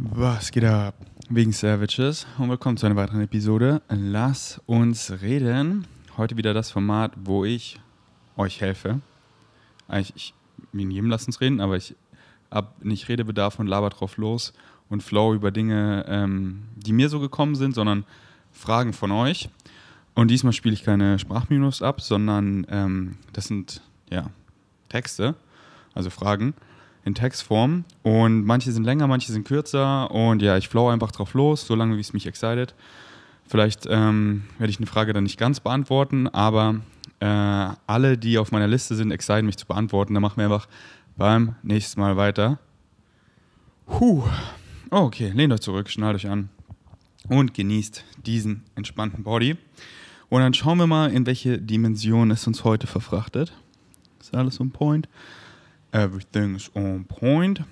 Was geht ab? Wegen Savages und willkommen zu einer weiteren Episode. Lass uns reden. Heute wieder das Format, wo ich euch helfe. Eigentlich, ich, in jedem Lass uns reden, aber ich habe nicht Redebedarf und laber drauf los und flow über Dinge, ähm, die mir so gekommen sind, sondern Fragen von euch. Und diesmal spiele ich keine Sprachminus ab, sondern ähm, das sind ja Texte, also Fragen in Textform. Und manche sind länger, manche sind kürzer. Und ja, ich flow einfach drauf los, solange wie es mich excited. Vielleicht ähm, werde ich eine Frage dann nicht ganz beantworten, aber äh, alle, die auf meiner Liste sind, exciten mich zu beantworten. Dann machen wir einfach beim nächsten Mal weiter. Puh. Oh, okay, lehnt euch zurück, schnallt euch an und genießt diesen entspannten Body. Und dann schauen wir mal, in welche Dimension es uns heute verfrachtet. Ist alles on point? Everything's on point.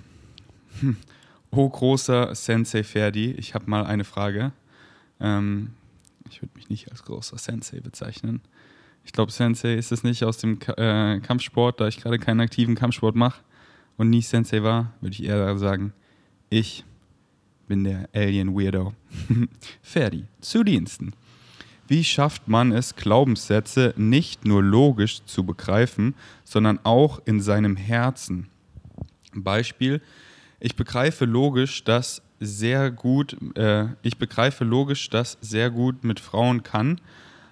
Oh, großer Sensei Ferdi, ich habe mal eine Frage. Ähm, ich würde mich nicht als großer Sensei bezeichnen. Ich glaube, Sensei ist es nicht aus dem äh, Kampfsport, da ich gerade keinen aktiven Kampfsport mache und nie Sensei war, würde ich eher sagen, ich bin der Alien Weirdo. Ferdi, zu Diensten. Wie schafft man es, Glaubenssätze nicht nur logisch zu begreifen, sondern auch in seinem Herzen? Beispiel, ich begreife logisch, dass sehr gut, äh, ich begreife logisch, dass sehr gut mit Frauen kann,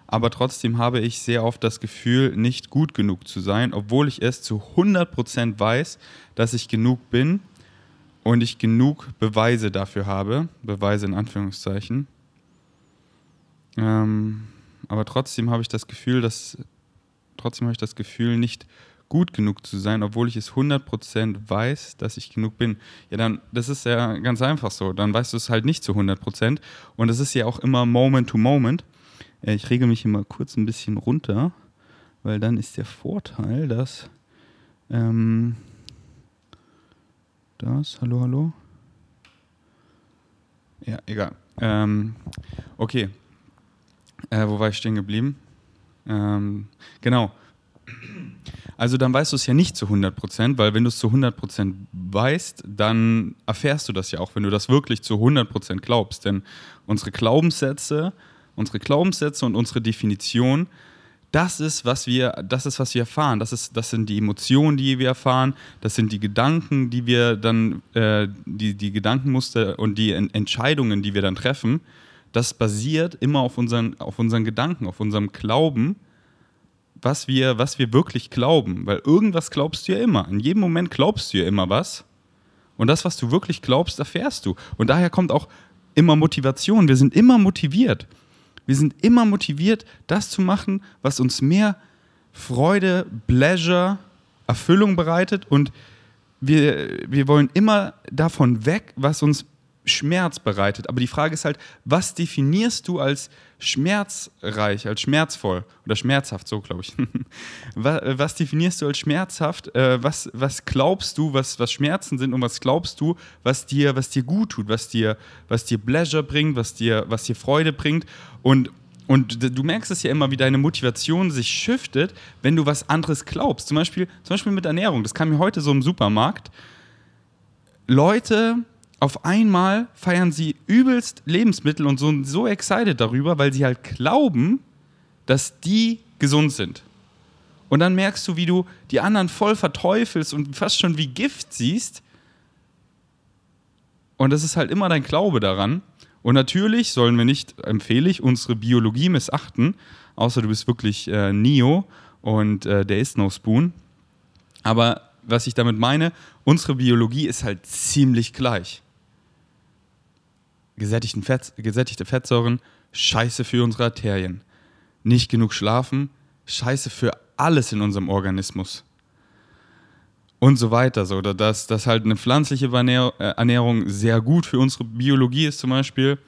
aber trotzdem habe ich sehr oft das Gefühl, nicht gut genug zu sein, obwohl ich es zu 100% weiß, dass ich genug bin und ich genug Beweise dafür habe, Beweise in Anführungszeichen. Ähm, aber trotzdem habe ich das Gefühl, dass trotzdem habe ich das Gefühl, nicht gut genug zu sein, obwohl ich es 100% weiß, dass ich genug bin. Ja, dann, das ist ja ganz einfach so. Dann weißt du es halt nicht zu 100%. Und es ist ja auch immer Moment to Moment. Äh, ich rege mich immer kurz ein bisschen runter, weil dann ist der Vorteil, dass ähm, das, hallo, hallo. Ja, egal. Ähm, okay, äh, wo war ich stehen geblieben? Ähm, genau. Also dann weißt du es ja nicht zu 100 Prozent, weil wenn du es zu 100 Prozent weißt, dann erfährst du das ja auch, wenn du das wirklich zu 100 Prozent glaubst. Denn unsere Glaubenssätze, unsere Glaubenssätze und unsere Definition, das ist, was wir, das ist, was wir erfahren. Das, ist, das sind die Emotionen, die wir erfahren. Das sind die Gedanken, die wir dann, äh, die, die Gedankenmuster und die Entscheidungen, die wir dann treffen das basiert immer auf unseren, auf unseren Gedanken, auf unserem Glauben, was wir, was wir wirklich glauben. Weil irgendwas glaubst du ja immer. In jedem Moment glaubst du ja immer was. Und das, was du wirklich glaubst, erfährst du. Und daher kommt auch immer Motivation. Wir sind immer motiviert. Wir sind immer motiviert, das zu machen, was uns mehr Freude, Pleasure, Erfüllung bereitet. Und wir, wir wollen immer davon weg, was uns Schmerz bereitet. Aber die Frage ist halt, was definierst du als schmerzreich, als schmerzvoll oder schmerzhaft, so glaube ich. was definierst du als schmerzhaft? Äh, was, was glaubst du, was, was Schmerzen sind und was glaubst du, was dir, was dir gut tut, was dir, was dir Pleasure bringt, was dir, was dir Freude bringt? Und, und du merkst es ja immer, wie deine Motivation sich shiftet, wenn du was anderes glaubst. Zum Beispiel, zum Beispiel mit Ernährung. Das kam mir heute so im Supermarkt. Leute auf einmal feiern sie übelst Lebensmittel und sind so excited darüber, weil sie halt glauben, dass die gesund sind. Und dann merkst du, wie du die anderen voll verteufelst und fast schon wie Gift siehst. Und das ist halt immer dein Glaube daran. Und natürlich sollen wir nicht, empfehle ich, unsere Biologie missachten, außer du bist wirklich äh, Neo und äh, der ist no Spoon. Aber was ich damit meine, unsere Biologie ist halt ziemlich gleich gesättigten Fett, gesättigte Fettsäuren, scheiße für unsere Arterien. Nicht genug schlafen, scheiße für alles in unserem Organismus. Und so weiter. So, dass, dass halt eine pflanzliche äh, Ernährung sehr gut für unsere Biologie ist zum Beispiel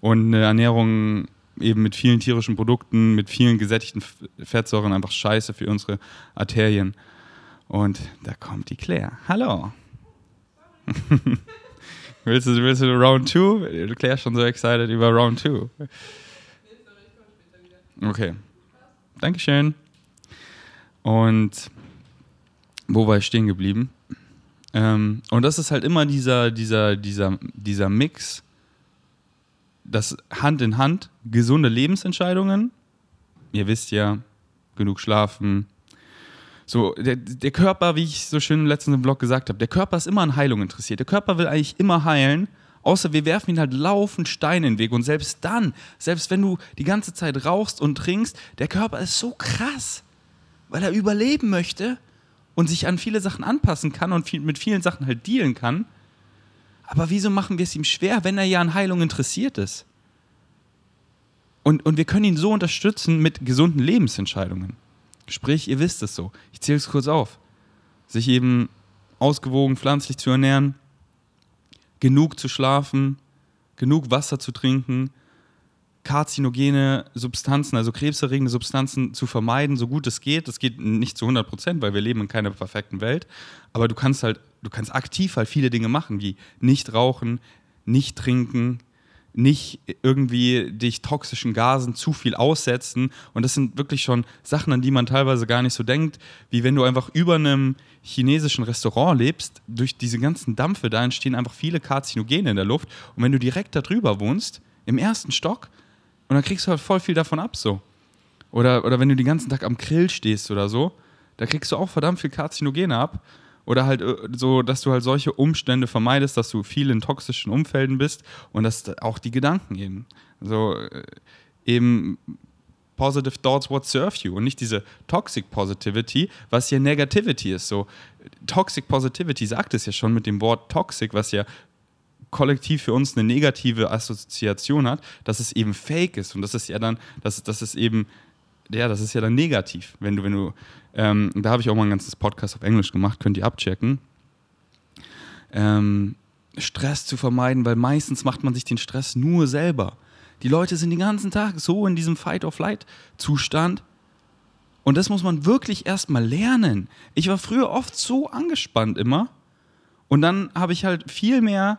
und eine Ernährung eben mit vielen tierischen Produkten, mit vielen gesättigten Fettsäuren einfach scheiße für unsere Arterien. Und da kommt die Claire. Hallo. Willst du, willst du Round 2? Du klärst schon so excited über Round 2. Okay. Dankeschön. Und wo war ich stehen geblieben? Ähm, und das ist halt immer dieser, dieser, dieser, dieser Mix, das Hand in Hand, gesunde Lebensentscheidungen. Ihr wisst ja, genug schlafen. So, der, der Körper, wie ich so schön letztens im Blog gesagt habe, der Körper ist immer an Heilung interessiert. Der Körper will eigentlich immer heilen, außer wir werfen ihn halt laufend Steine in den Weg. Und selbst dann, selbst wenn du die ganze Zeit rauchst und trinkst, der Körper ist so krass, weil er überleben möchte und sich an viele Sachen anpassen kann und viel, mit vielen Sachen halt dealen kann. Aber wieso machen wir es ihm schwer, wenn er ja an Heilung interessiert ist? Und, und wir können ihn so unterstützen mit gesunden Lebensentscheidungen. Sprich, ihr wisst es so. Ich zähle es kurz auf. Sich eben ausgewogen pflanzlich zu ernähren, genug zu schlafen, genug Wasser zu trinken, karzinogene Substanzen, also krebserregende Substanzen zu vermeiden, so gut es geht. Das geht nicht zu 100 Prozent, weil wir leben in keiner perfekten Welt. Aber du kannst halt, du kannst aktiv halt viele Dinge machen, wie nicht rauchen, nicht trinken, nicht irgendwie dich toxischen Gasen zu viel aussetzen. Und das sind wirklich schon Sachen, an die man teilweise gar nicht so denkt, wie wenn du einfach über einem chinesischen Restaurant lebst, durch diese ganzen Dampfe, da entstehen einfach viele Karzinogene in der Luft. Und wenn du direkt darüber wohnst, im ersten Stock, und dann kriegst du halt voll viel davon ab so. Oder, oder wenn du den ganzen Tag am Grill stehst oder so, da kriegst du auch verdammt viel Karzinogene ab. Oder halt äh, so, dass du halt solche Umstände vermeidest, dass du viel in toxischen Umfelden bist und dass auch die Gedanken eben. So äh, eben positive thoughts what serve you und nicht diese toxic positivity, was ja Negativity ist. So toxic positivity sagt es ja schon mit dem Wort toxic, was ja kollektiv für uns eine negative Assoziation hat, dass es eben fake ist und das ist ja dann, dass, dass es eben ja, das ist ja dann negativ, wenn du, wenn du, ähm, da habe ich auch mal ein ganzes Podcast auf Englisch gemacht, könnt ihr abchecken. Ähm, Stress zu vermeiden, weil meistens macht man sich den Stress nur selber. Die Leute sind den ganzen Tag so in diesem Fight-of-Flight-Zustand. Und das muss man wirklich erstmal lernen. Ich war früher oft so angespannt immer. Und dann habe ich halt viel mehr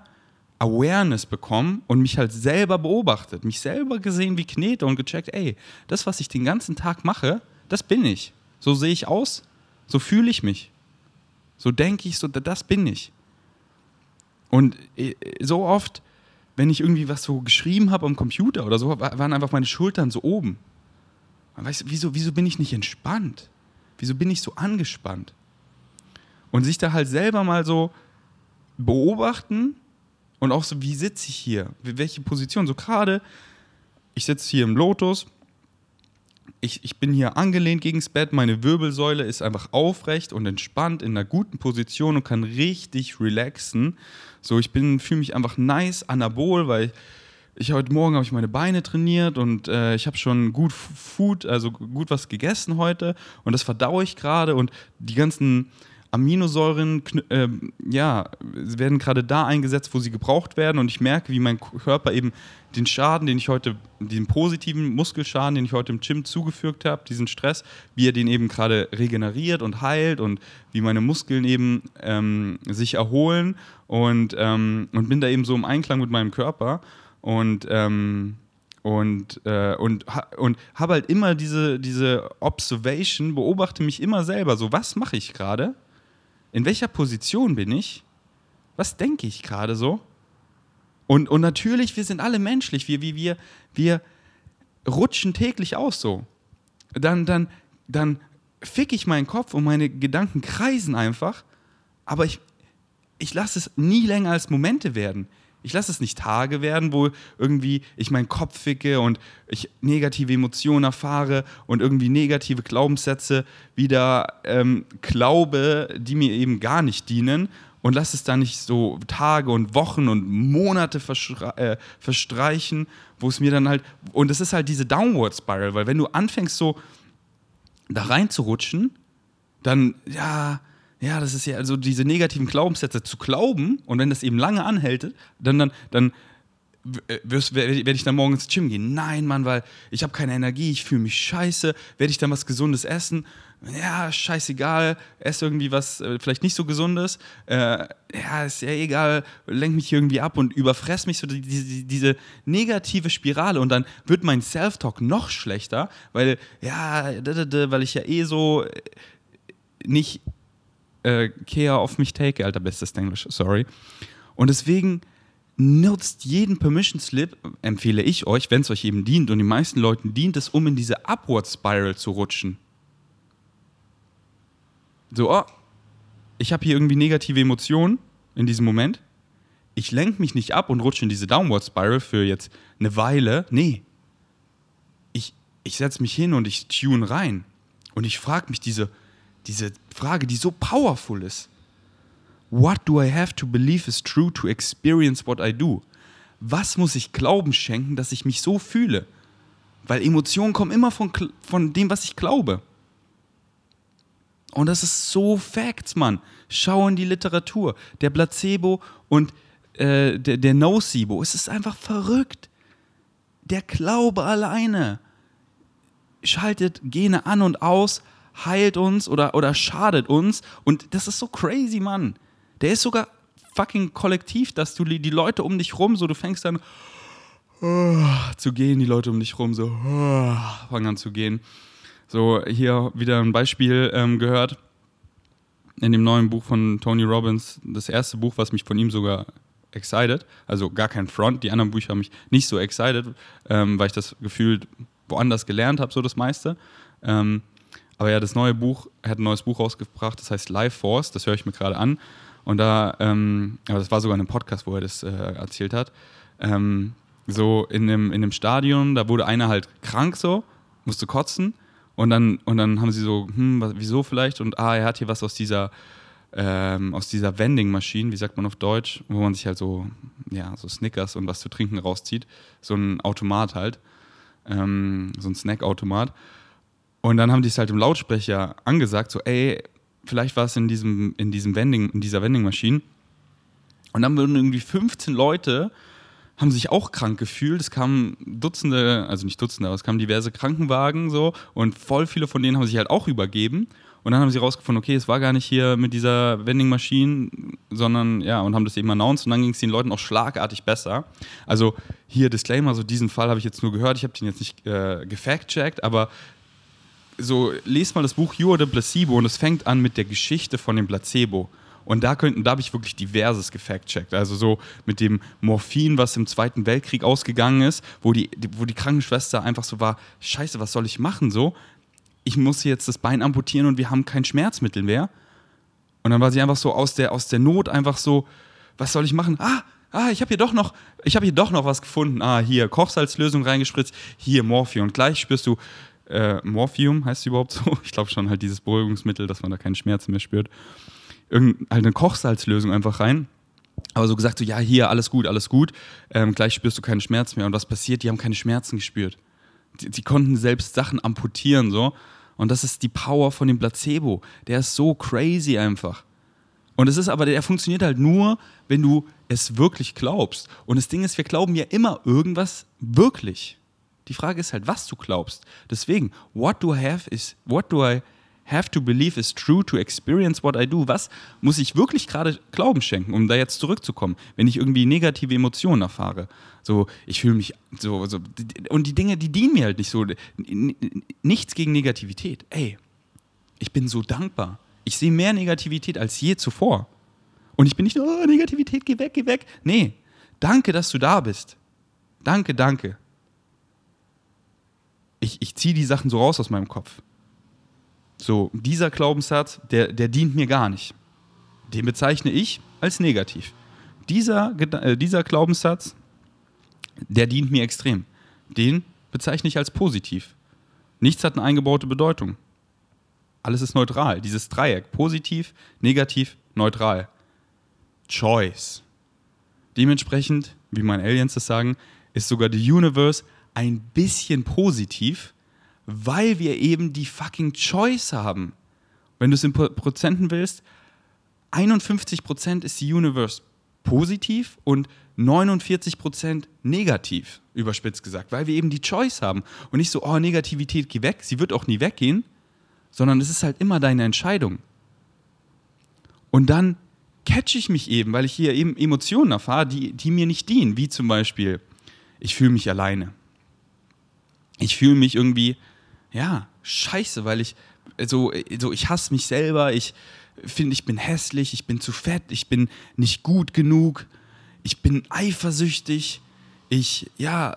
Awareness bekommen und mich halt selber beobachtet, mich selber gesehen wie Knete und gecheckt, ey, das, was ich den ganzen Tag mache, das bin ich. So sehe ich aus, so fühle ich mich. So denke ich, so das bin ich. Und äh, so oft, wenn ich irgendwie was so geschrieben habe am Computer oder so, waren einfach meine Schultern so oben. Weißt du, wieso, wieso bin ich nicht entspannt? Wieso bin ich so angespannt? Und sich da halt selber mal so beobachten und auch so, wie sitze ich hier? Welche Position? So gerade, ich sitze hier im Lotus, ich, ich bin hier angelehnt gegen das Bett, meine Wirbelsäule ist einfach aufrecht und entspannt in einer guten Position und kann richtig relaxen. So, ich fühle mich einfach nice, anabol, weil ich heute Morgen habe ich meine Beine trainiert und äh, ich habe schon gut Food, also gut was gegessen heute und das verdaue ich gerade und die ganzen Aminosäuren äh, ja, werden gerade da eingesetzt, wo sie gebraucht werden. Und ich merke, wie mein Körper eben den Schaden, den ich heute, den positiven Muskelschaden, den ich heute im Gym zugefügt habe, diesen Stress, wie er den eben gerade regeneriert und heilt und wie meine Muskeln eben ähm, sich erholen und, ähm, und bin da eben so im Einklang mit meinem Körper. Und ähm, und, äh, und, und habe halt immer diese, diese Observation, beobachte mich immer selber, so was mache ich gerade in welcher Position bin ich? Was denke ich gerade so? Und, und natürlich, wir sind alle menschlich, wir, wir, wir, wir rutschen täglich aus so. Dann, dann, dann fick ich meinen Kopf und meine Gedanken kreisen einfach, aber ich, ich lasse es nie länger als Momente werden. Ich lasse es nicht Tage werden, wo irgendwie ich meinen Kopf ficke und ich negative Emotionen erfahre und irgendwie negative Glaubenssätze wieder ähm, glaube, die mir eben gar nicht dienen. Und lasse es dann nicht so Tage und Wochen und Monate äh, verstreichen, wo es mir dann halt und es ist halt diese Downward Spiral, weil wenn du anfängst so da reinzurutschen, dann ja, ja, das ist ja also diese negativen Glaubenssätze zu glauben und wenn das eben lange anhält, dann, dann, dann äh, werde ich dann morgen ins Gym gehen. Nein, Mann, weil ich habe keine Energie, ich fühle mich scheiße. Werde ich dann was Gesundes essen? Ja, scheißegal, esse irgendwie was äh, vielleicht nicht so Gesundes. Äh, ja, ist ja egal, lenk mich irgendwie ab und überfress mich so die, die, diese negative Spirale und dann wird mein Self-Talk noch schlechter, weil ja, weil ich ja eh so äh, nicht äh, care of mich take, alter, bestes Englisch, sorry. Und deswegen nutzt jeden Permission Slip, empfehle ich euch, wenn es euch eben dient. Und den meisten Leuten dient es, um in diese Upward Spiral zu rutschen. So, oh, ich habe hier irgendwie negative Emotionen in diesem Moment. Ich lenke mich nicht ab und rutsche in diese Downward Spiral für jetzt eine Weile. Nee. Ich, ich setze mich hin und ich tune rein. Und ich frage mich diese, diese Frage, die so powerful ist. What do I have to believe is true to experience what I do? Was muss ich Glauben schenken, dass ich mich so fühle? Weil Emotionen kommen immer von, von dem, was ich glaube. Und das ist so Facts, Mann. Schau in die Literatur. Der Placebo und äh, der, der Nocebo. Es ist einfach verrückt. Der Glaube alleine schaltet Gene an und aus, heilt uns oder, oder schadet uns. Und das ist so crazy, Mann. Der ist sogar fucking kollektiv, dass du die Leute um dich rum, so du fängst dann uh, zu gehen, die Leute um dich rum so uh, fangen an zu gehen. So, hier wieder ein Beispiel ähm, gehört in dem neuen Buch von Tony Robbins, das erste Buch, was mich von ihm sogar excited, also gar kein Front, die anderen Bücher haben mich nicht so excited, ähm, weil ich das gefühlt woanders gelernt habe, so das meiste. Ähm, aber ja, das neue Buch, er hat ein neues Buch rausgebracht, das heißt Life Force, das höre ich mir gerade an. Und da, ähm, aber das war sogar in einem Podcast, wo er das äh, erzählt hat. Ähm, so in einem, in einem Stadion, da wurde einer halt krank so, musste kotzen. Und dann, und dann haben sie so, hm, was, wieso vielleicht? Und ah, er hat hier was aus dieser, ähm, aus dieser Vending-Maschine, wie sagt man auf Deutsch, wo man sich halt so, ja, so Snickers und was zu trinken rauszieht. So ein Automat halt. Ähm, so ein Snack-Automat. Und dann haben die es halt im Lautsprecher angesagt, so, ey, vielleicht war es in diesem, in diesem Vending, in dieser Vending-Maschine. Und dann wurden irgendwie 15 Leute, haben sich auch krank gefühlt. Es kamen Dutzende, also nicht Dutzende, aber es kamen diverse Krankenwagen so und voll viele von denen haben sich halt auch übergeben. Und dann haben sie rausgefunden, okay, es war gar nicht hier mit dieser Vending-Maschine, sondern ja, und haben das eben announced und dann ging es den Leuten auch schlagartig besser. Also hier Disclaimer, so diesen Fall habe ich jetzt nur gehört, ich habe den jetzt nicht äh, gefact-checkt, aber so, lest mal das Buch You are the Placebo und es fängt an mit der Geschichte von dem Placebo. Und da, könnten, da habe ich wirklich diverses gefact-checkt. Also so mit dem Morphin, was im Zweiten Weltkrieg ausgegangen ist, wo die, wo die Krankenschwester einfach so war, scheiße, was soll ich machen so? Ich muss jetzt das Bein amputieren und wir haben kein Schmerzmittel mehr. Und dann war sie einfach so aus der, aus der Not einfach so, was soll ich machen? Ah, ah, ich habe hier doch noch, hier doch noch was gefunden. Ah, hier Kochsalzlösung reingespritzt, hier Morphium. Und gleich spürst du, äh, Morphium heißt es überhaupt so. Ich glaube schon halt dieses Beruhigungsmittel, dass man da keinen Schmerz mehr spürt. Irgend, halt eine Kochsalzlösung einfach rein. Aber so gesagt, so, ja, hier, alles gut, alles gut. Ähm, gleich spürst du keinen Schmerz mehr. Und was passiert? Die haben keine Schmerzen gespürt. Die, die konnten selbst Sachen amputieren, so. Und das ist die Power von dem Placebo. Der ist so crazy einfach. Und es ist aber, der funktioniert halt nur, wenn du es wirklich glaubst. Und das Ding ist, wir glauben ja immer irgendwas wirklich. Die Frage ist halt, was du glaubst. Deswegen, what do I have is, what do I have to believe is true to experience what I do? Was muss ich wirklich gerade Glauben schenken, um da jetzt zurückzukommen, wenn ich irgendwie negative Emotionen erfahre? So, ich fühle mich so, so, und die Dinge, die dienen mir halt nicht so. Nichts gegen Negativität. Ey, ich bin so dankbar. Ich sehe mehr Negativität als je zuvor. Und ich bin nicht oh, Negativität, geh weg, geh weg. Nee, danke, dass du da bist. Danke, danke ich, ich ziehe die Sachen so raus aus meinem Kopf. So, dieser Glaubenssatz, der, der dient mir gar nicht. Den bezeichne ich als negativ. Dieser, äh, dieser Glaubenssatz, der dient mir extrem. Den bezeichne ich als positiv. Nichts hat eine eingebaute Bedeutung. Alles ist neutral. Dieses Dreieck, positiv, negativ, neutral. Choice. Dementsprechend, wie meine Aliens das sagen, ist sogar the Universe ein bisschen positiv, weil wir eben die fucking Choice haben. Wenn du es in Prozenten willst, 51% ist die Universe positiv und 49% negativ, überspitzt gesagt, weil wir eben die Choice haben und nicht so, oh, Negativität, geh weg, sie wird auch nie weggehen, sondern es ist halt immer deine Entscheidung. Und dann catch ich mich eben, weil ich hier eben Emotionen erfahre, die, die mir nicht dienen, wie zum Beispiel, ich fühle mich alleine ich fühle mich irgendwie, ja, scheiße, weil ich, so, so ich hasse mich selber, ich, finde, ich bin hässlich, ich bin zu fett, ich bin nicht gut genug, ich bin eifersüchtig, ich, ja,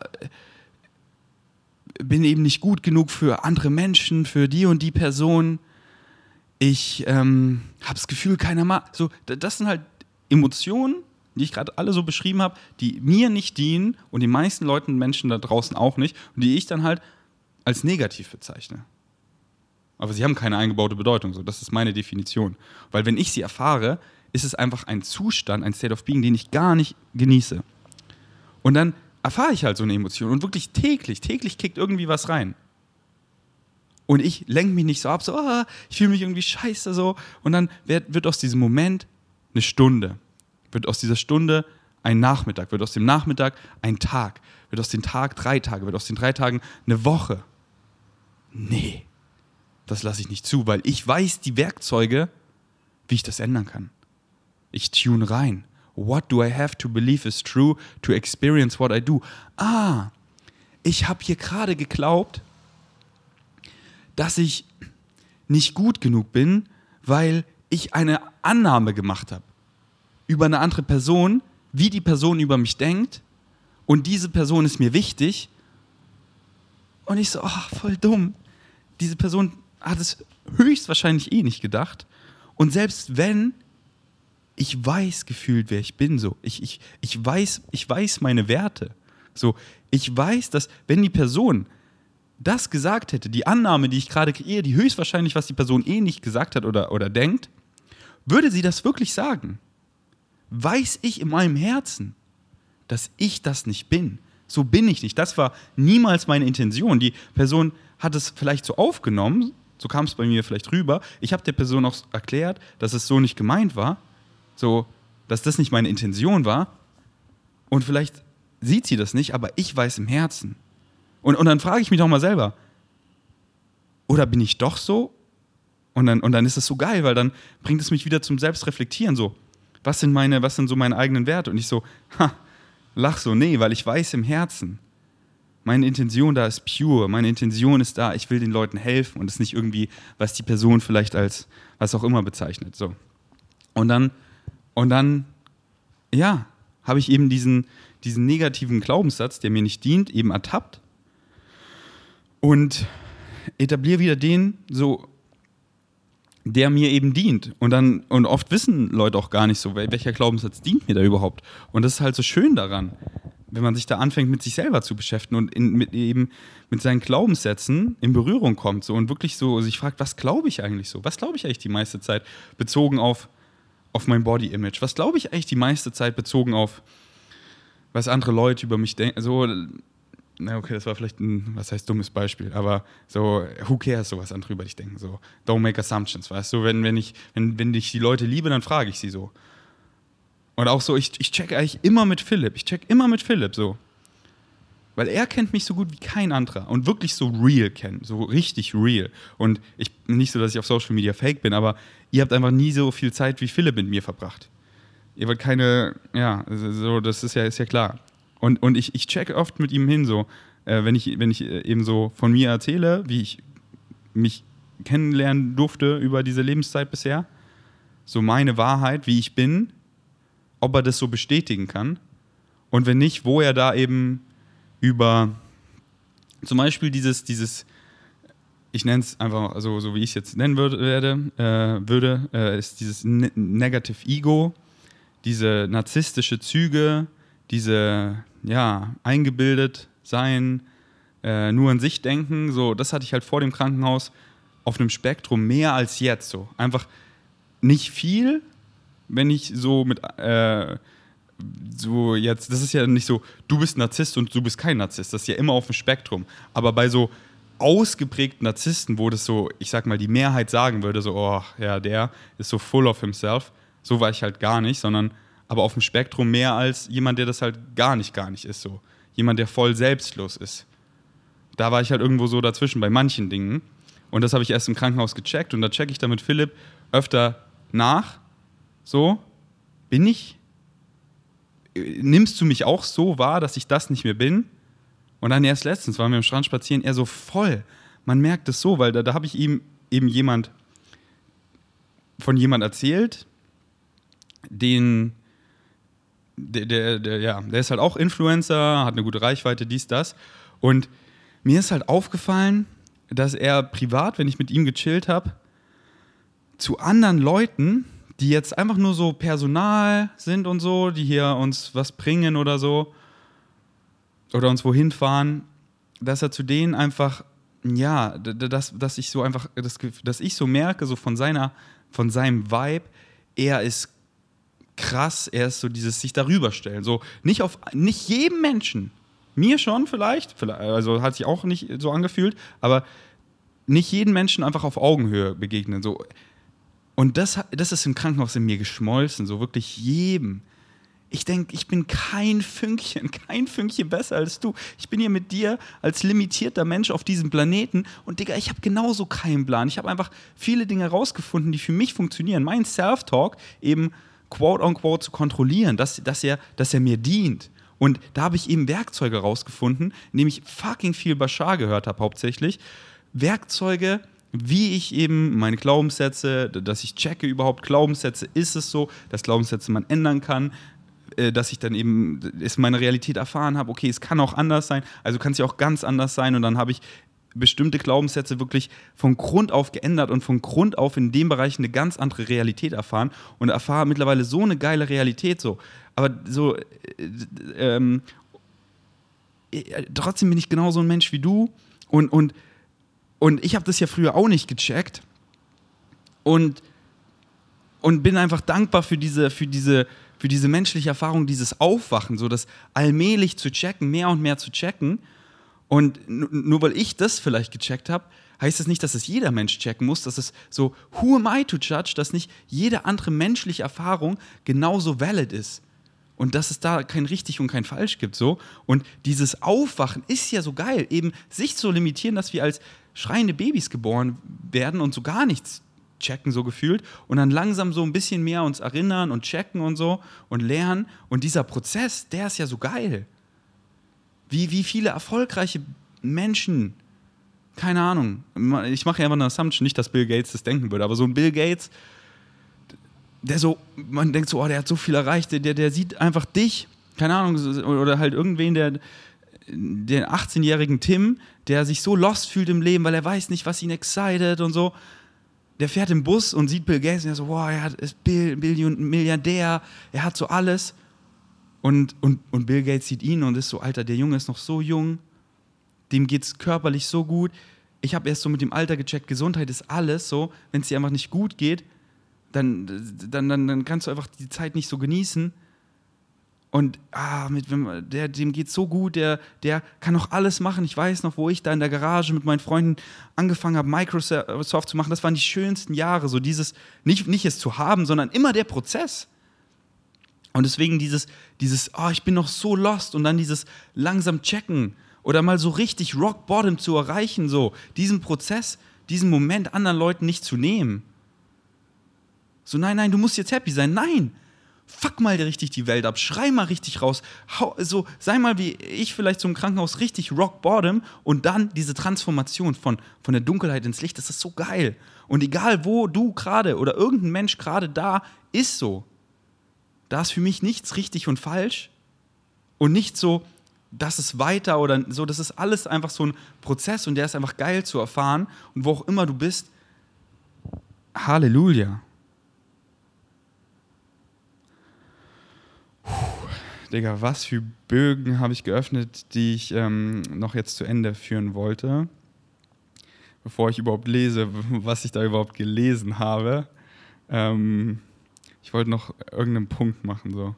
bin eben nicht gut genug für andere Menschen, für die und die Person. Ich ähm, habe das Gefühl, keiner mag. So, das sind halt Emotionen, die ich gerade alle so beschrieben habe, die mir nicht dienen und die meisten Leuten, Menschen da draußen auch nicht und die ich dann halt als negativ bezeichne. Aber sie haben keine eingebaute Bedeutung, so das ist meine Definition. Weil wenn ich sie erfahre, ist es einfach ein Zustand, ein State of Being, den ich gar nicht genieße. Und dann erfahre ich halt so eine Emotion und wirklich täglich, täglich kickt irgendwie was rein. Und ich lenke mich nicht so ab, so, oh, ich fühle mich irgendwie scheiße so. Und dann wird, wird aus diesem Moment eine Stunde, wird aus dieser Stunde ein Nachmittag, wird aus dem Nachmittag ein Tag, wird aus dem Tag drei Tage, wird aus den drei Tagen eine Woche. Nee, das lasse ich nicht zu, weil ich weiß die Werkzeuge, wie ich das ändern kann. Ich tune rein. What do I have to believe is true to experience what I do? Ah, ich habe hier gerade geglaubt, dass ich nicht gut genug bin, weil ich eine Annahme gemacht habe über eine andere Person, wie die Person über mich denkt und diese Person ist mir wichtig. Und ich so, ach, voll dumm. Diese Person hat es höchstwahrscheinlich eh nicht gedacht. Und selbst wenn, ich weiß gefühlt, wer ich bin. So, ich, ich, ich, weiß, ich weiß meine Werte. So, ich weiß, dass wenn die Person das gesagt hätte, die Annahme, die ich gerade kreiere, die höchstwahrscheinlich, was die Person eh nicht gesagt hat oder, oder denkt, würde sie das wirklich sagen? Weiß ich in meinem Herzen, dass ich das nicht bin. So bin ich nicht. Das war niemals meine Intention. Die Person hat es vielleicht so aufgenommen, so kam es bei mir vielleicht rüber. Ich habe der Person auch erklärt, dass es so nicht gemeint war. So, dass das nicht meine Intention war. Und vielleicht sieht sie das nicht, aber ich weiß im Herzen. Und, und dann frage ich mich doch mal selber, oder bin ich doch so? Und dann, und dann ist es so geil, weil dann bringt es mich wieder zum Selbstreflektieren. So, was sind meine, was sind so meine eigenen Werte? Und ich so, ha, lach so, nee, weil ich weiß im Herzen, meine Intention da ist pure, meine Intention ist da, ich will den Leuten helfen und es nicht irgendwie, was die Person vielleicht als was auch immer bezeichnet. So. Und dann und dann, ja, habe ich eben diesen, diesen negativen Glaubenssatz, der mir nicht dient, eben ertappt und etabliere wieder den, so, der mir eben dient. Und dann, und oft wissen Leute auch gar nicht so, welcher Glaubenssatz dient mir da überhaupt. Und das ist halt so schön daran, wenn man sich da anfängt, mit sich selber zu beschäftigen und in, mit eben mit seinen Glaubenssätzen in Berührung kommt so und wirklich so sich fragt, was glaube ich eigentlich so? Was glaube ich eigentlich die meiste Zeit bezogen auf auf mein Body Image? Was glaube ich eigentlich die meiste Zeit bezogen auf, was andere Leute über mich denken? So, na okay, das war vielleicht ein, was heißt dummes Beispiel, aber so, who cares, so was andere über dich denken? So, don't make assumptions, weißt du? Wenn, wenn, ich, wenn, wenn ich die Leute liebe, dann frage ich sie so. Und auch so, ich, ich check eigentlich immer mit Philipp. Ich check immer mit Philipp so. Weil er kennt mich so gut wie kein anderer und wirklich so real kennt, so richtig real. Und ich nicht so, dass ich auf Social Media fake bin, aber ihr habt einfach nie so viel Zeit wie Philipp mit mir verbracht. Ihr wollt keine, ja, so, das ist ja, ist ja klar. Und, und ich, ich check oft mit ihm hin, so, äh, wenn, ich, wenn ich äh, eben so von mir erzähle, wie ich mich kennenlernen durfte über diese Lebenszeit bisher, so meine Wahrheit, wie ich bin, ob er das so bestätigen kann. Und wenn nicht, wo er da eben über zum Beispiel dieses, dieses ich nenne es einfach so, so wie ich es jetzt nennen würde, werde, äh, würde äh, ist dieses ne Negative Ego, diese narzisstische Züge, diese, ja, eingebildet sein, äh, nur an sich denken, so, das hatte ich halt vor dem Krankenhaus auf einem Spektrum mehr als jetzt, so. Einfach nicht viel, wenn ich so mit, äh, so jetzt, das ist ja nicht so, du bist Narzisst und du bist kein Narzisst, das ist ja immer auf dem Spektrum. Aber bei so ausgeprägten Narzissten, wo das so, ich sag mal, die Mehrheit sagen würde, so, oh, ja, der ist so full of himself, so war ich halt gar nicht, sondern aber auf dem Spektrum mehr als jemand, der das halt gar nicht, gar nicht ist, so. Jemand, der voll selbstlos ist. Da war ich halt irgendwo so dazwischen bei manchen Dingen. Und das habe ich erst im Krankenhaus gecheckt und da checke ich dann mit Philipp öfter nach. So, bin ich nimmst du mich auch so wahr, dass ich das nicht mehr bin? Und dann erst letztens waren wir am Strand spazieren, er so voll. Man merkt es so, weil da, da habe ich ihm eben jemand von jemand erzählt, den, der, der, der, ja, der ist halt auch Influencer, hat eine gute Reichweite, dies, das. Und mir ist halt aufgefallen, dass er privat, wenn ich mit ihm gechillt habe, zu anderen Leuten, die jetzt einfach nur so Personal sind und so, die hier uns was bringen oder so, oder uns wohin fahren, dass er zu denen einfach, ja, dass, dass ich so einfach, dass, dass ich so merke, so von seiner, von seinem Vibe, er ist krass, er ist so dieses sich darüber stellen. So nicht auf nicht jedem Menschen. Mir schon vielleicht, vielleicht also hat sich auch nicht so angefühlt, aber nicht jeden Menschen einfach auf Augenhöhe begegnen. So. Und das, das ist im Krankenhaus in mir geschmolzen, so wirklich jedem. Ich denke, ich bin kein Fünkchen, kein Fünkchen besser als du. Ich bin hier mit dir als limitierter Mensch auf diesem Planeten und Digga, ich habe genauso keinen Plan. Ich habe einfach viele Dinge herausgefunden, die für mich funktionieren. Mein Self-Talk eben quote unquote zu kontrollieren, dass, dass, er, dass er mir dient. Und da habe ich eben Werkzeuge rausgefunden, indem ich fucking viel Bashar gehört habe hauptsächlich. Werkzeuge, wie ich eben meine Glaubenssätze, dass ich checke überhaupt Glaubenssätze, ist es so, dass Glaubenssätze man ändern kann, äh, dass ich dann eben ist meine Realität erfahren habe, okay, es kann auch anders sein, also kann es ja auch ganz anders sein und dann habe ich bestimmte Glaubenssätze wirklich von Grund auf geändert und von Grund auf in dem Bereich eine ganz andere Realität erfahren und erfahre mittlerweile so eine geile Realität so. Aber so äh, ähm, äh, trotzdem bin ich genauso ein Mensch wie du und, und, und ich habe das ja früher auch nicht gecheckt und, und bin einfach dankbar für diese, für diese für diese menschliche Erfahrung, dieses Aufwachen, so das allmählich zu checken, mehr und mehr zu checken. Und nur weil ich das vielleicht gecheckt habe, heißt das nicht, dass es jeder Mensch checken muss, dass es so, who am I to judge, dass nicht jede andere menschliche Erfahrung genauso valid ist. Und dass es da kein richtig und kein falsch gibt, so. Und dieses Aufwachen ist ja so geil, eben sich zu limitieren, dass wir als schreiende Babys geboren werden und so gar nichts checken, so gefühlt. Und dann langsam so ein bisschen mehr uns erinnern und checken und so und lernen. Und dieser Prozess, der ist ja so geil. Wie, wie viele erfolgreiche Menschen, keine Ahnung, ich mache ja immer eine Assumption, nicht, dass Bill Gates das denken würde, aber so ein Bill Gates, der so, man denkt so, oh, der hat so viel erreicht, der, der sieht einfach dich, keine Ahnung, oder halt irgendwen, der, den 18-jährigen Tim, der sich so lost fühlt im Leben, weil er weiß nicht, was ihn excited und so der fährt im Bus und sieht Bill Gates und er so, wow, er ist Bill, Billion, Milliardär, er hat so alles. Und, und, und Bill Gates sieht ihn und ist so, Alter, der Junge ist noch so jung, dem geht es körperlich so gut. Ich habe erst so mit dem Alter gecheckt, Gesundheit ist alles so. Wenn es dir einfach nicht gut geht, dann, dann, dann, dann kannst du einfach die Zeit nicht so genießen. Und ah, mit, der, dem geht so gut, der, der kann noch alles machen. Ich weiß noch, wo ich da in der Garage mit meinen Freunden angefangen habe, Microsoft zu machen. Das waren die schönsten Jahre. So dieses, nicht, nicht es zu haben, sondern immer der Prozess. Und deswegen dieses, dieses, oh, ich bin noch so lost und dann dieses langsam checken oder mal so richtig Rock Bottom zu erreichen, so diesen Prozess, diesen Moment anderen Leuten nicht zu nehmen. So, nein, nein, du musst jetzt happy sein. Nein, fuck mal richtig die Welt ab, schrei mal richtig raus, hau, so, sei mal wie ich vielleicht zum Krankenhaus richtig rock bottom und dann diese Transformation von, von der Dunkelheit ins Licht, das ist so geil. Und egal wo du gerade oder irgendein Mensch gerade da ist so, da ist für mich nichts richtig und falsch und nicht so, das ist weiter oder so, das ist alles einfach so ein Prozess und der ist einfach geil zu erfahren und wo auch immer du bist, Halleluja. Digga, was für Bögen habe ich geöffnet, die ich ähm, noch jetzt zu Ende führen wollte, bevor ich überhaupt lese, was ich da überhaupt gelesen habe. Ähm, ich wollte noch irgendeinen Punkt machen, so.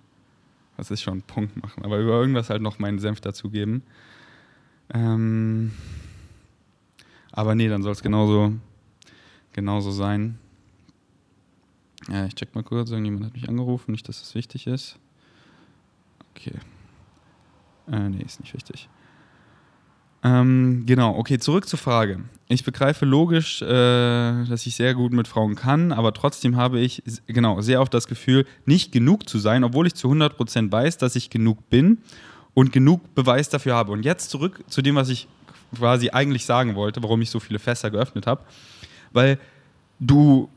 Was ist schon Punkt machen, aber über irgendwas halt noch meinen Senf dazugeben. Ähm, aber nee, dann soll es genauso, genauso sein. Ja, ich check mal kurz, irgendjemand hat mich angerufen, nicht, dass das wichtig ist. Okay. Äh, nee, ist nicht wichtig. Ähm, genau, okay, zurück zur Frage. Ich begreife logisch, äh, dass ich sehr gut mit Frauen kann, aber trotzdem habe ich, genau, sehr oft das Gefühl, nicht genug zu sein, obwohl ich zu 100% weiß, dass ich genug bin und genug Beweis dafür habe. Und jetzt zurück zu dem, was ich quasi eigentlich sagen wollte, warum ich so viele Fässer geöffnet habe. Weil du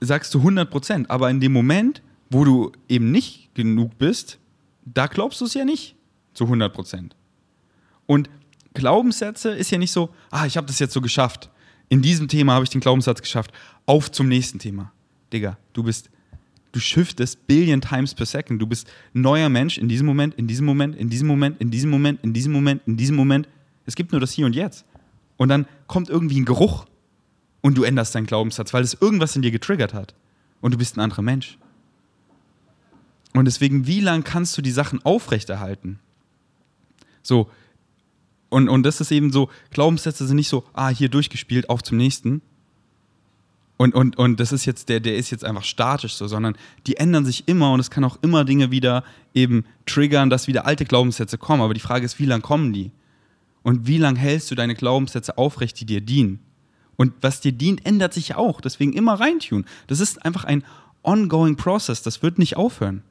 sagst du 100 Prozent. Aber in dem Moment, wo du eben nicht genug bist, da glaubst du es ja nicht zu 100 Prozent. Und Glaubenssätze ist ja nicht so, ah, ich habe das jetzt so geschafft. In diesem Thema habe ich den Glaubenssatz geschafft. Auf zum nächsten Thema. Digga, du bist, du shiftest Billion times per second. Du bist neuer Mensch in diesem Moment, in diesem Moment, in diesem Moment, in diesem Moment, in diesem Moment, in diesem Moment. Es gibt nur das Hier und Jetzt. Und dann kommt irgendwie ein Geruch und du änderst deinen Glaubenssatz, weil es irgendwas in dir getriggert hat. Und du bist ein anderer Mensch. Und deswegen, wie lange kannst du die Sachen aufrechterhalten? So, und, und das ist eben so, Glaubenssätze sind nicht so, ah, hier durchgespielt, auf zum nächsten. Und, und, und das ist jetzt, der, der ist jetzt einfach statisch so, sondern die ändern sich immer und es kann auch immer Dinge wieder eben triggern, dass wieder alte Glaubenssätze kommen. Aber die Frage ist, wie lange kommen die? Und wie lange hältst du deine Glaubenssätze aufrecht, die dir dienen? Und was dir dient, ändert sich auch. Deswegen immer reintun. Das ist einfach ein ongoing process. Das wird nicht aufhören.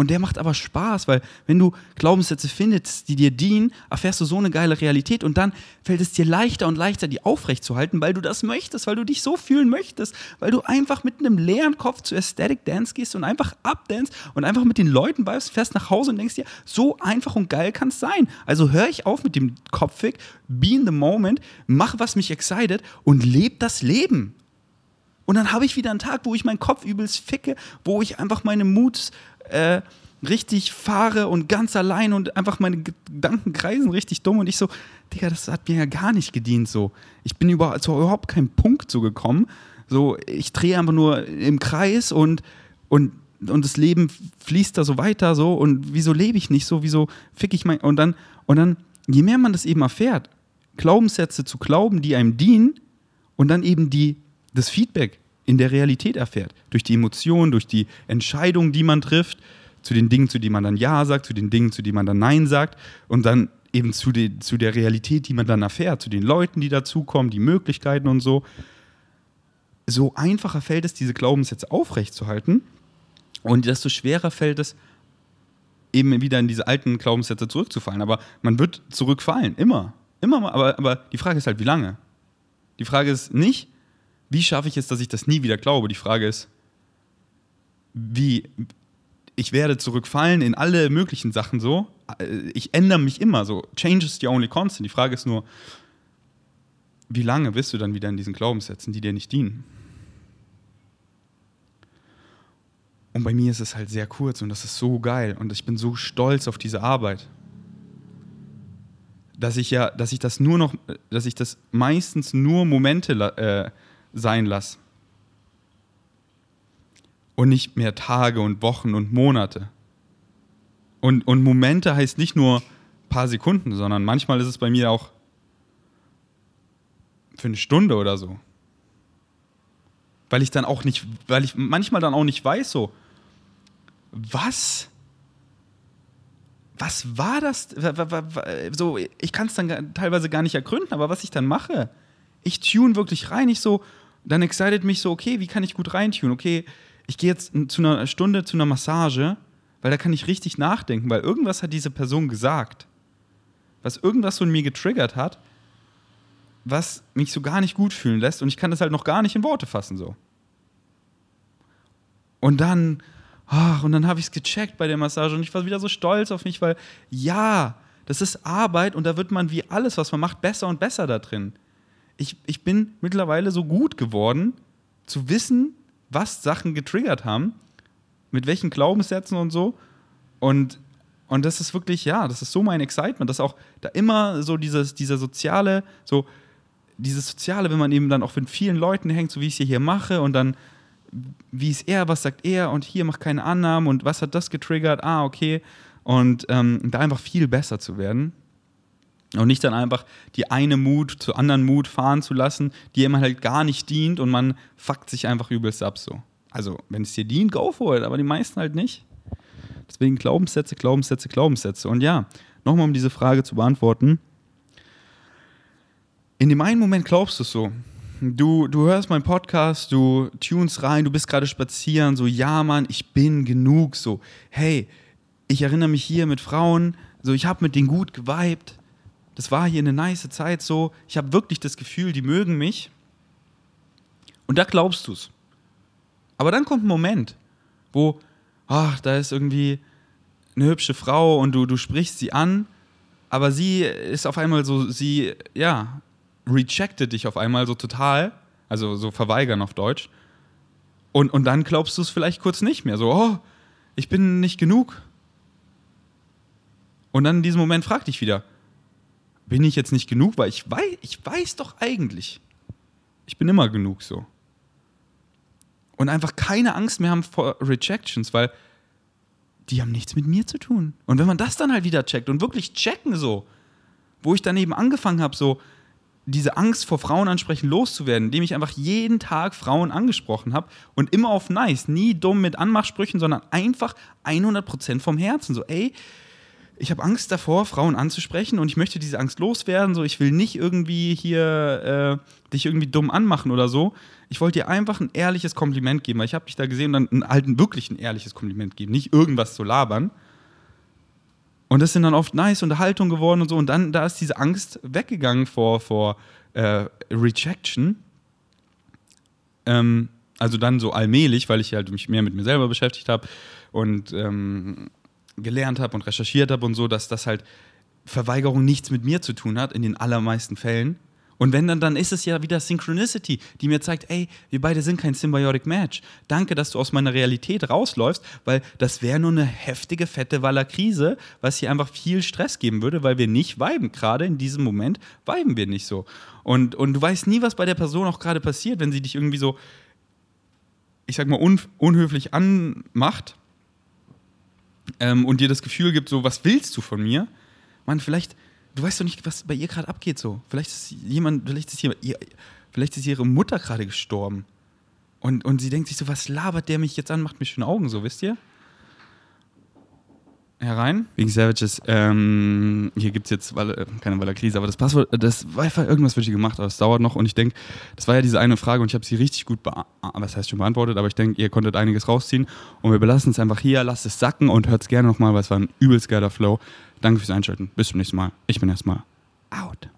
Und der macht aber Spaß, weil wenn du Glaubenssätze findest, die dir dienen, erfährst du so eine geile Realität und dann fällt es dir leichter und leichter, die aufrechtzuhalten, weil du das möchtest, weil du dich so fühlen möchtest, weil du einfach mit einem leeren Kopf zu Aesthetic Dance gehst und einfach abdance und einfach mit den Leuten bleibst, fährst nach Hause und denkst dir, so einfach und geil kann es sein. Also hör ich auf mit dem Kopfweg, be in the moment, mach was mich excited und leb das Leben. Und dann habe ich wieder einen Tag, wo ich meinen Kopf übelst ficke, wo ich einfach meine Moods äh, richtig fahre und ganz allein und einfach meine Gedanken kreisen richtig dumm und ich so, Digga, das hat mir ja gar nicht gedient so. Ich bin über, zu überhaupt keinen Punkt so gekommen. So, ich drehe einfach nur im Kreis und, und, und das Leben fließt da so weiter so und wieso lebe ich nicht so, wieso fick ich mein, und dann, und dann, je mehr man das eben erfährt, Glaubenssätze zu glauben, die einem dienen und dann eben die, das Feedback in der Realität erfährt. Durch die Emotionen, durch die Entscheidungen, die man trifft, zu den Dingen, zu denen man dann Ja sagt, zu den Dingen, zu denen man dann Nein sagt und dann eben zu, de, zu der Realität, die man dann erfährt, zu den Leuten, die dazukommen, die Möglichkeiten und so. So einfacher fällt es, diese Glaubenssätze aufrechtzuerhalten und desto schwerer fällt es, eben wieder in diese alten Glaubenssätze zurückzufallen. Aber man wird zurückfallen, immer. Immer mal, aber, aber die Frage ist halt, wie lange? Die Frage ist nicht, wie schaffe ich es, dass ich das nie wieder glaube? Die Frage ist, wie, ich werde zurückfallen in alle möglichen Sachen so. Ich ändere mich immer so. Change is the only constant. Die Frage ist nur, wie lange bist du dann wieder in diesen Glaubenssätzen, die dir nicht dienen? Und bei mir ist es halt sehr kurz und das ist so geil und ich bin so stolz auf diese Arbeit, dass ich ja, dass ich das nur noch, dass ich das meistens nur Momente äh, sein lasse. Und nicht mehr Tage und Wochen und Monate. Und, und Momente heißt nicht nur ein paar Sekunden, sondern manchmal ist es bei mir auch für eine Stunde oder so. Weil ich dann auch nicht, weil ich manchmal dann auch nicht weiß, so, was? Was war das? So, ich kann es dann teilweise gar nicht ergründen, aber was ich dann mache, ich tune wirklich rein, ich so, dann excited mich so, okay, wie kann ich gut reintun? Okay, ich gehe jetzt zu einer Stunde zu einer Massage, weil da kann ich richtig nachdenken, weil irgendwas hat diese Person gesagt, was irgendwas von mir getriggert hat, was mich so gar nicht gut fühlen lässt und ich kann das halt noch gar nicht in Worte fassen so. Und dann, ach, und dann habe ich es gecheckt bei der Massage und ich war wieder so stolz auf mich, weil ja, das ist Arbeit und da wird man wie alles, was man macht, besser und besser da drin ich, ich bin mittlerweile so gut geworden, zu wissen, was Sachen getriggert haben, mit welchen Glaubenssätzen und so. Und, und das ist wirklich, ja, das ist so mein Excitement, dass auch da immer so dieses, dieser soziale, so dieses Soziale, wenn man eben dann auch mit vielen Leuten hängt, so wie ich es hier mache und dann, wie ist er, was sagt er und hier macht keine Annahmen und was hat das getriggert, ah, okay. Und ähm, da einfach viel besser zu werden. Und nicht dann einfach die eine Mut zur anderen Mut fahren zu lassen, die immer halt gar nicht dient und man fuckt sich einfach übelst ab so. Also, wenn es dir dient, go for it, aber die meisten halt nicht. Deswegen Glaubenssätze, Glaubenssätze, Glaubenssätze. Und ja, nochmal um diese Frage zu beantworten. In dem einen Moment glaubst du es so. Du, du hörst meinen Podcast, du tunst rein, du bist gerade spazieren, so, ja, Mann, ich bin genug, so, hey, ich erinnere mich hier mit Frauen, so, ich habe mit denen gut geweibt, das war hier eine nice Zeit so, ich habe wirklich das Gefühl, die mögen mich. Und da glaubst du es. Aber dann kommt ein Moment, wo, ach, da ist irgendwie eine hübsche Frau und du, du sprichst sie an, aber sie ist auf einmal so, sie, ja, rejected dich auf einmal so total, also so verweigern auf Deutsch. Und, und dann glaubst du es vielleicht kurz nicht mehr, so, oh, ich bin nicht genug. Und dann in diesem Moment frag dich wieder, bin ich jetzt nicht genug? Weil ich weiß, ich weiß doch eigentlich, ich bin immer genug so. Und einfach keine Angst mehr haben vor Rejections, weil die haben nichts mit mir zu tun. Und wenn man das dann halt wieder checkt und wirklich checken so, wo ich dann eben angefangen habe, so diese Angst vor Frauen ansprechen loszuwerden, indem ich einfach jeden Tag Frauen angesprochen habe und immer auf nice, nie dumm mit Anmachsprüchen, sondern einfach 100% vom Herzen. So, ey, ich habe Angst davor, Frauen anzusprechen und ich möchte diese Angst loswerden. So, ich will nicht irgendwie hier äh, dich irgendwie dumm anmachen oder so. Ich wollte dir einfach ein ehrliches Kompliment geben, weil ich habe dich da gesehen und dann halt wirklich ein ehrliches Kompliment geben, nicht irgendwas zu labern. Und das sind dann oft nice Unterhaltungen geworden und so. Und dann, da ist diese Angst weggegangen vor, vor äh, Rejection. Ähm, also dann so allmählich, weil ich halt mich mehr mit mir selber beschäftigt habe und ähm, gelernt habe und recherchiert habe und so, dass das halt Verweigerung nichts mit mir zu tun hat, in den allermeisten Fällen. Und wenn dann, dann ist es ja wieder Synchronicity, die mir zeigt, ey, wir beide sind kein Symbiotic Match. Danke, dass du aus meiner Realität rausläufst, weil das wäre nur eine heftige, fette Waller-Krise, was hier einfach viel Stress geben würde, weil wir nicht viben. Gerade in diesem Moment viben wir nicht so. Und, und du weißt nie, was bei der Person auch gerade passiert, wenn sie dich irgendwie so, ich sag mal, un, unhöflich anmacht ähm, und dir das Gefühl gibt, so, was willst du von mir? Mann, vielleicht, du weißt doch nicht, was bei ihr gerade abgeht so. Vielleicht ist jemand, vielleicht ist, ihr, vielleicht ist ihre Mutter gerade gestorben. Und, und sie denkt sich so, was labert der mich jetzt an, macht mir schöne Augen so, wisst ihr? Herein. Wegen Savages. Ähm, hier gibt es jetzt Walle, keine Waller-Krise, aber das Passwort, das war einfach irgendwas wird hier gemacht, aber es dauert noch. Und ich denke, das war ja diese eine Frage und ich habe sie richtig gut, was heißt schon beantwortet, aber ich denke, ihr konntet einiges rausziehen. Und wir belassen es einfach hier, lasst es sacken und hört es gerne nochmal, weil es war ein übelst geiler Flow. Danke fürs Einschalten. Bis zum nächsten Mal. Ich bin erstmal out.